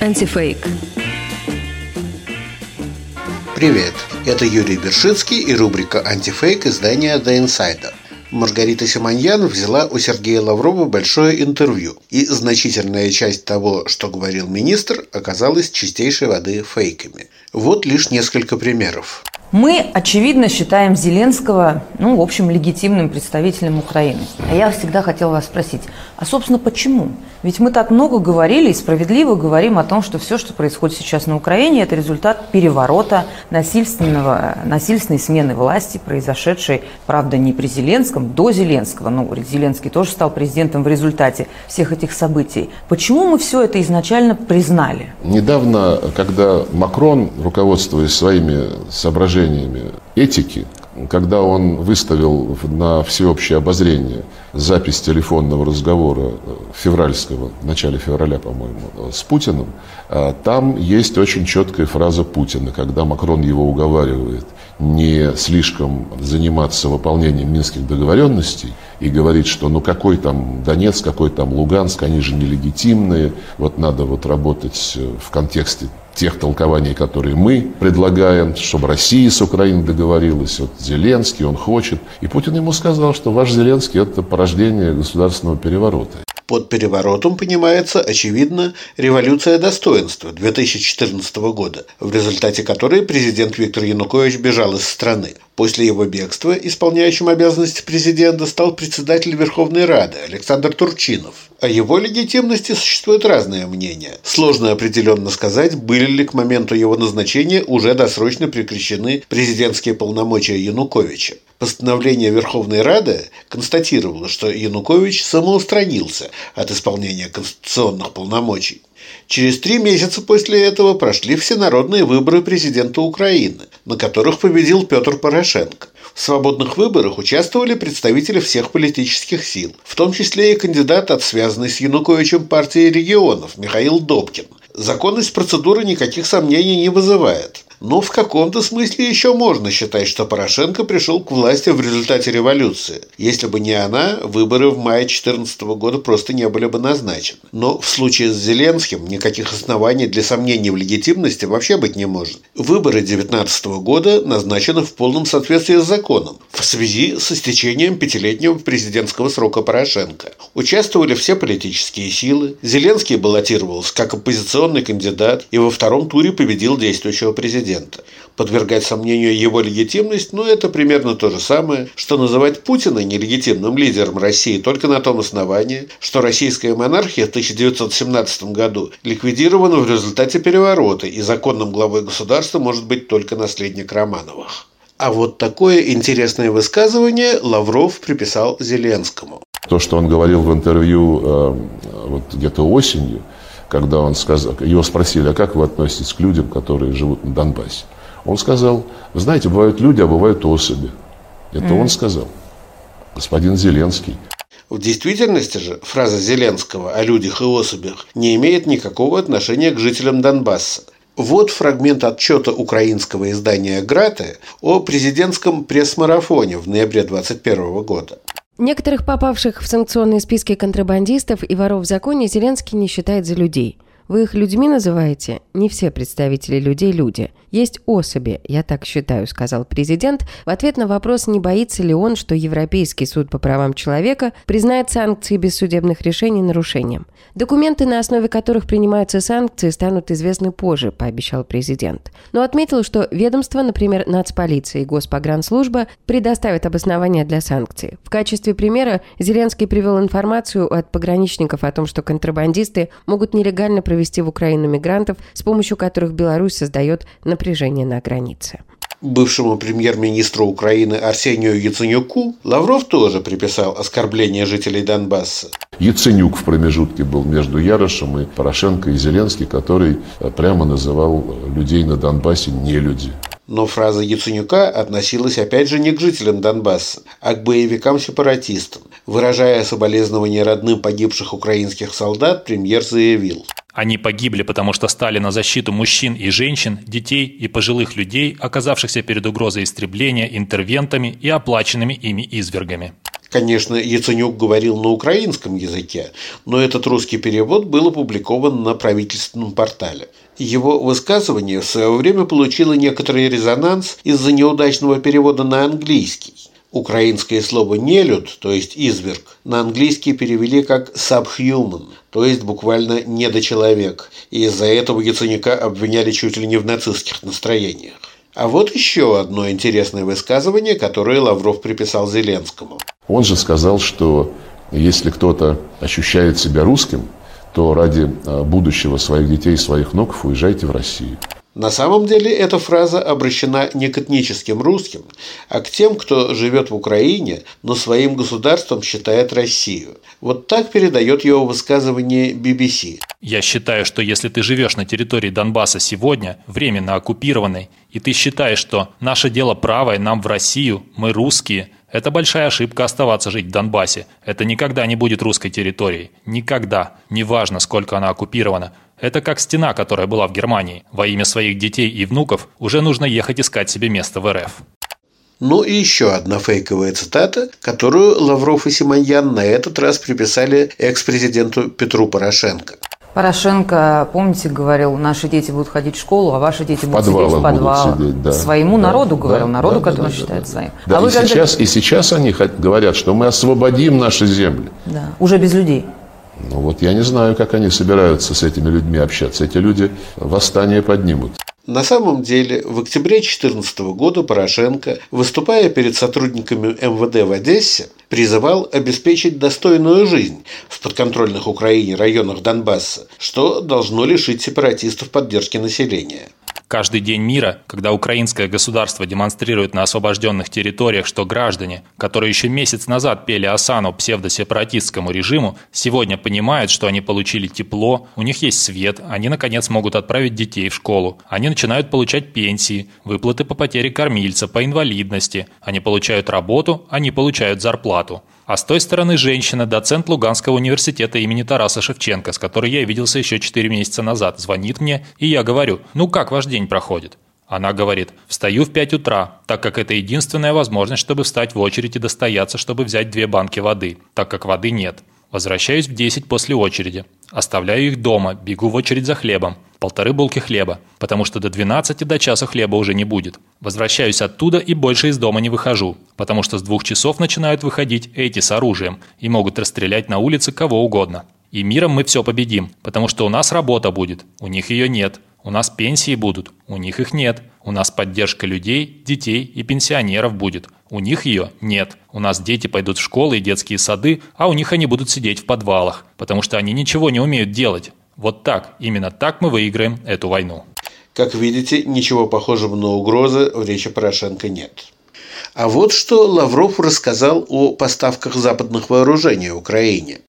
Антифейк. Привет, это Юрий Бершицкий и рубрика «Антифейк» издания «The Insider». Маргарита Симоньян взяла у Сергея Лаврова большое интервью, и значительная часть того, что говорил министр, оказалась чистейшей воды фейками. Вот лишь несколько примеров. Мы, очевидно, считаем Зеленского, ну, в общем, легитимным представителем Украины. А я всегда хотела вас спросить, а, собственно, почему? Ведь мы так много говорили и справедливо говорим о том, что все, что происходит сейчас на Украине, это результат переворота, насильственного, насильственной смены власти, произошедшей, правда, не при Зеленском, до Зеленского. Ну, Зеленский тоже стал президентом в результате всех этих событий. Почему мы все это изначально признали? Недавно, когда Макрон, руководствуясь своими соображениями этики, когда он выставил на всеобщее обозрение запись телефонного разговора февральского, в начале февраля, по-моему, с Путиным, а, там есть очень четкая фраза Путина, когда Макрон его уговаривает не слишком заниматься выполнением минских договоренностей и говорит, что ну какой там Донецк, какой там Луганск, они же нелегитимные, вот надо вот работать в контексте тех толкований, которые мы предлагаем, чтобы Россия с Украиной договорилась, вот Зеленский, он хочет. И Путин ему сказал, что ваш Зеленский – это порождение государственного переворота. Под переворотом понимается, очевидно, революция достоинства 2014 года, в результате которой президент Виктор Янукович бежал из страны. После его бегства исполняющим обязанности президента стал председатель Верховной Рады Александр Турчинов. О его легитимности существуют разные мнения. Сложно определенно сказать, были ли к моменту его назначения уже досрочно прекращены президентские полномочия Януковича. Постановление Верховной Рады констатировало, что Янукович самоустранился от исполнения конституционных полномочий. Через три месяца после этого прошли всенародные выборы президента Украины, на которых победил Петр Порошенко. В свободных выборах участвовали представители всех политических сил, в том числе и кандидат от связанной с Януковичем партии регионов Михаил Добкин. Законность процедуры никаких сомнений не вызывает. Но в каком-то смысле еще можно считать, что Порошенко пришел к власти в результате революции. Если бы не она, выборы в мае 2014 года просто не были бы назначены. Но в случае с Зеленским никаких оснований для сомнений в легитимности вообще быть не может. Выборы 2019 года назначены в полном соответствии с законом в связи с истечением пятилетнего президентского срока Порошенко. Участвовали все политические силы. Зеленский баллотировался как оппозиционный кандидат и во втором туре победил действующего президента президента. Подвергать сомнению его легитимность, ну это примерно то же самое, что называть Путина нелегитимным лидером России только на том основании, что российская монархия в 1917 году ликвидирована в результате переворота, и законным главой государства может быть только наследник Романовых. А вот такое интересное высказывание Лавров приписал Зеленскому. То, что он говорил в интервью э, вот где-то осенью, когда он сказал, его спросили, а как вы относитесь к людям, которые живут на Донбассе? Он сказал, вы знаете, бывают люди, а бывают особи. Это mm. он сказал, господин Зеленский. В действительности же фраза Зеленского о людях и особях не имеет никакого отношения к жителям Донбасса. Вот фрагмент отчета украинского издания «Граты» о президентском пресс-марафоне в ноябре 2021 года. Некоторых попавших в санкционные списки контрабандистов и воров в законе Зеленский не считает за людей. Вы их людьми называете? Не все представители людей – люди. Есть особи, я так считаю, сказал президент, в ответ на вопрос, не боится ли он, что Европейский суд по правам человека признает санкции без судебных решений нарушением. Документы, на основе которых принимаются санкции, станут известны позже, пообещал президент. Но отметил, что ведомство, например, Нацполиция и Госпогранслужба, предоставят обоснования для санкций. В качестве примера Зеленский привел информацию от пограничников о том, что контрабандисты могут нелегально провести в Украину мигрантов, с помощью которых Беларусь создает, напряжение на границе. Бывшему премьер-министру Украины Арсению Яценюку Лавров тоже приписал оскорбление жителей Донбасса. Яценюк в промежутке был между Ярошем и Порошенко и Зеленский, который э, прямо называл людей на Донбассе нелюди. Но фраза Яценюка относилась опять же не к жителям Донбасса, а к боевикам-сепаратистам. Выражая соболезнования родным погибших украинских солдат, премьер заявил – они погибли, потому что стали на защиту мужчин и женщин, детей и пожилых людей, оказавшихся перед угрозой истребления интервентами и оплаченными ими извергами. Конечно, Яценюк говорил на украинском языке, но этот русский перевод был опубликован на правительственном портале. Его высказывание в свое время получило некоторый резонанс из-за неудачного перевода на английский. Украинское слово «нелюд», то есть «изверг», на английский перевели как «subhuman», то есть буквально «недочеловек», и из-за этого Яценюка обвиняли чуть ли не в нацистских настроениях. А вот еще одно интересное высказывание, которое Лавров приписал Зеленскому. Он же сказал, что если кто-то ощущает себя русским, то ради а, будущего своих детей и своих внуков уезжайте в Россию. На самом деле эта фраза обращена не к этническим русским, а к тем, кто живет в Украине, но своим государством считает Россию. Вот так передает его высказывание BBC. Я считаю, что если ты живешь на территории Донбасса сегодня, временно оккупированной, и ты считаешь, что наше дело правое, нам в Россию, мы русские, это большая ошибка оставаться жить в Донбассе. Это никогда не будет русской территорией. Никогда. Неважно, сколько она оккупирована. Это как стена, которая была в Германии. Во имя своих детей и внуков уже нужно ехать искать себе место в РФ. Ну и еще одна фейковая цитата, которую Лавров и Симоньян на этот раз приписали экс-президенту Петру Порошенко. Порошенко, помните, говорил, наши дети будут ходить в школу, а ваши дети в будут сидеть в подвалах. Сидеть, да. Своему да, народу говорил, да, народу, да, который да, считает да, своим. Да, а и, когда... сейчас, и сейчас они говорят, что мы освободим наши земли. Да, уже без людей. Ну вот я не знаю, как они собираются с этими людьми общаться. Эти люди восстание поднимут. На самом деле, в октябре 2014 года Порошенко, выступая перед сотрудниками МВД в Одессе, призывал обеспечить достойную жизнь в подконтрольных Украине районах Донбасса, что должно лишить сепаратистов поддержки населения. Каждый день мира, когда украинское государство демонстрирует на освобожденных территориях, что граждане, которые еще месяц назад пели осану псевдосепаратистскому режиму, сегодня понимают, что они получили тепло, у них есть свет, они наконец могут отправить детей в школу, они начинают получать пенсии, выплаты по потере кормильца, по инвалидности, они получают работу, они получают зарплату. А с той стороны женщина, доцент Луганского университета имени Тараса Шевченко, с которой я виделся еще 4 месяца назад, звонит мне, и я говорю, ну как ваш день проходит? Она говорит, встаю в 5 утра, так как это единственная возможность, чтобы встать в очередь и достояться, чтобы взять две банки воды, так как воды нет. Возвращаюсь в 10 после очереди. Оставляю их дома, бегу в очередь за хлебом. Полторы булки хлеба, потому что до 12 до часа хлеба уже не будет. Возвращаюсь оттуда и больше из дома не выхожу, потому что с двух часов начинают выходить эти с оружием и могут расстрелять на улице кого угодно. И миром мы все победим, потому что у нас работа будет, у них ее нет. У нас пенсии будут, у них их нет. У нас поддержка людей, детей и пенсионеров будет. У них ее нет. У нас дети пойдут в школы и детские сады, а у них они будут сидеть в подвалах, потому что они ничего не умеют делать. Вот так, именно так мы выиграем эту войну. Как видите, ничего похожего на угрозы в речи Порошенко нет. А вот что Лавров рассказал о поставках западных вооружений Украине.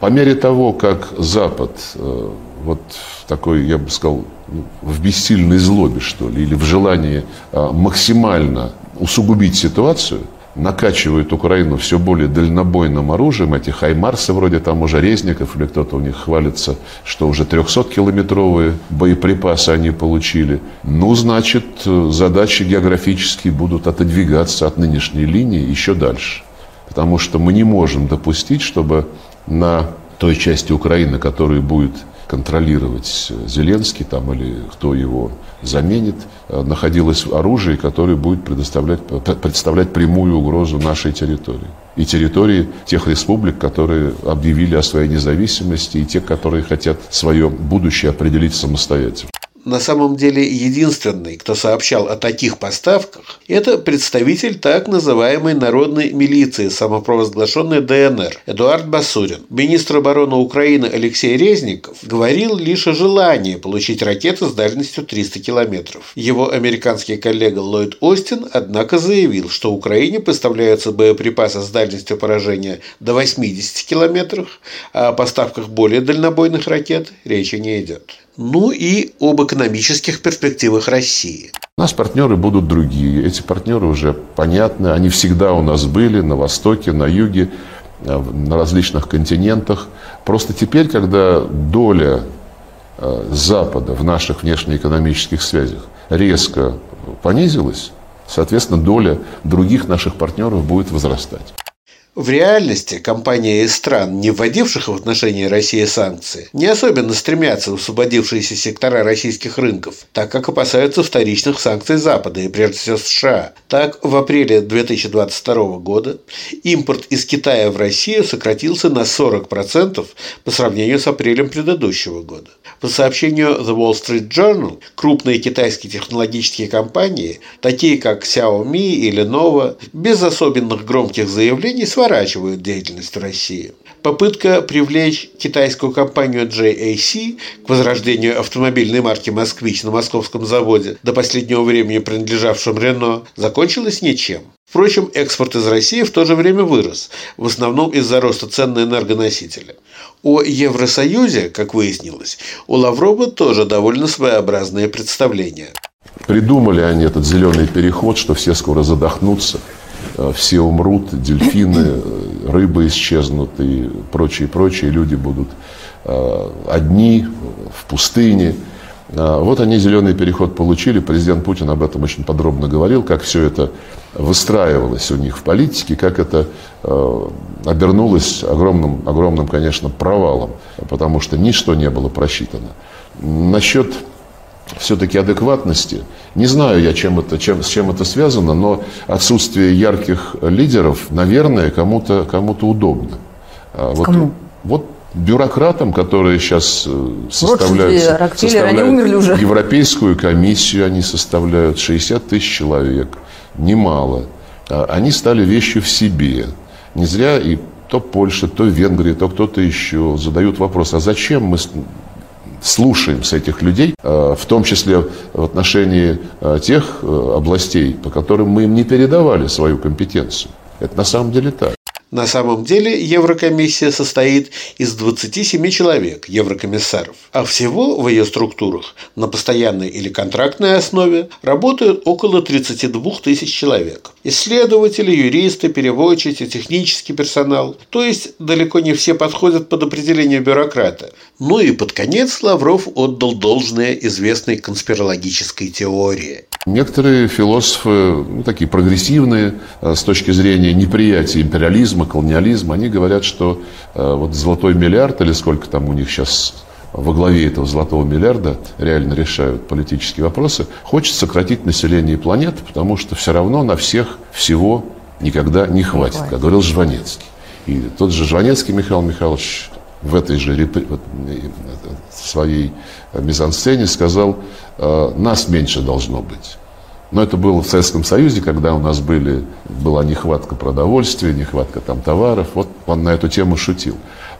По мере того, как Запад э, вот такой, я бы сказал, ну, в бессильной злобе, что ли, или в желании э, максимально усугубить ситуацию – накачивают Украину все более дальнобойным оружием, эти хаймарсы вроде там уже резников, или кто-то у них хвалится, что уже 300-километровые боеприпасы они получили. Ну, значит, задачи географические будут отодвигаться от нынешней линии еще дальше. Потому что мы не можем допустить, чтобы на той части Украины, которая будет контролировать Зеленский там, или кто его заменит, э, находилось оружие, которое будет предоставлять, представлять прямую угрозу нашей территории. И территории тех республик, которые объявили о своей независимости, и тех, которые хотят свое будущее определить самостоятельно на самом деле единственный, кто сообщал о таких поставках, это представитель так называемой народной милиции, самопровозглашенной ДНР, Эдуард Басурин. Министр обороны Украины Алексей Резников говорил лишь о желании получить ракеты с дальностью 300 километров. Его американский коллега Ллойд Остин, однако, заявил, что Украине поставляются боеприпасы с дальностью поражения до 80 километров, а о поставках более дальнобойных ракет речи не идет ну и об экономических перспективах России. У нас партнеры будут другие. Эти партнеры уже понятны. Они всегда у нас были на Востоке, на Юге, э, на различных континентах. Просто теперь, когда доля э, Запада в наших внешнеэкономических связях резко понизилась, соответственно, доля других наших партнеров будет возрастать. В реальности компании из стран, не вводивших в отношении России санкции, не особенно стремятся в освободившиеся сектора российских рынков, так как опасаются вторичных санкций Запада и прежде всего США. Так, в апреле 2022 года импорт из Китая в Россию сократился на 40% по сравнению с апрелем предыдущего года. По сообщению The Wall Street Journal, крупные китайские технологические компании, такие как Xiaomi и Lenovo, без особенных громких заявлений сворачивают деятельность в России. Попытка привлечь китайскую компанию JAC к возрождению автомобильной марки «Москвич» на московском заводе, до последнего времени принадлежавшем Рено, закончилась ничем. Впрочем, экспорт из России в то же время вырос, в основном из-за роста цен на энергоносители. О Евросоюзе, как выяснилось, у Лаврова тоже довольно своеобразные представления. Придумали они этот зеленый переход, что все скоро задохнутся, все умрут, дельфины, э, рыбы исчезнут и прочие, прочие люди будут э, одни в пустыне. Вот они зеленый переход получили. Президент Путин об этом очень подробно говорил, как все это выстраивалось у них в политике, как это обернулось огромным, огромным, конечно, провалом, потому что ничто не было просчитано. Насчет все-таки адекватности. Не знаю я, чем это, чем, с чем это связано, но отсутствие ярких лидеров, наверное, кому-то кому удобно. А вот, Кому? Вот бюрократам, которые сейчас э, составляют, составляют они умерли уже. Европейскую комиссию, они составляют 60 тысяч человек, немало. А они стали вещью в себе. Не зря и то Польша, то Венгрия, то кто-то еще задают вопрос, а зачем мы слушаем с этих людей, э, в том числе в отношении э, тех э, областей, по которым мы им не передавали свою компетенцию. Это на самом деле так. На самом деле Еврокомиссия состоит из 27 человек, еврокомиссаров, а всего в ее структурах на постоянной или контрактной основе работают около 32 тысяч человек. Исследователи, юристы, переводчики, технический персонал. То есть далеко не все подходят под определение бюрократа. Ну и под конец Лавров отдал должное известной конспирологической теории. Некоторые философы, ну, такие прогрессивные, э, с точки зрения неприятия империализма, колониализма, они говорят, что э, вот золотой миллиард, или сколько там у них сейчас во главе этого золотого миллиарда реально решают политические вопросы, хочет сократить население планеты, потому что все равно на всех всего никогда не хватит, как говорил Жванецкий. И тот же Жванецкий Михаил Михайлович в этой же репри... своей мизансцене сказал, «Э, нас меньше должно быть. Но это было в Советском Союзе, когда у нас были, была нехватка продовольствия, нехватка там товаров. Вот он на эту тему шутил.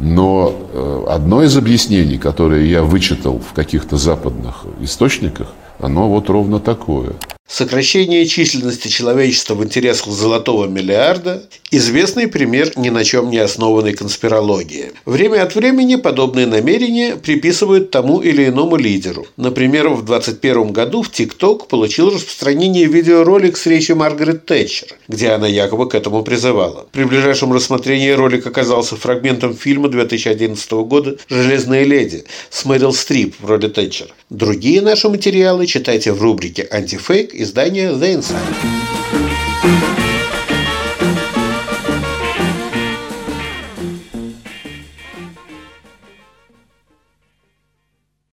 Но э, одно из объяснений, которое я вычитал в каких-то западных источниках, оно вот ровно такое – Сокращение численности человечества в интересах золотого миллиарда – известный пример ни на чем не основанной конспирологии. Время от времени подобные намерения приписывают тому или иному лидеру. Например, в 2021 году в ТикТок получил распространение видеоролик с речью Маргарет Тэтчер, где она якобы к этому призывала. При ближайшем рассмотрении ролик оказался фрагментом фильма 2011 года «Железная леди» с Мэрил Стрип в роли Тэтчер. Другие наши материалы читайте в рубрике «Антифейк» издания The Insider.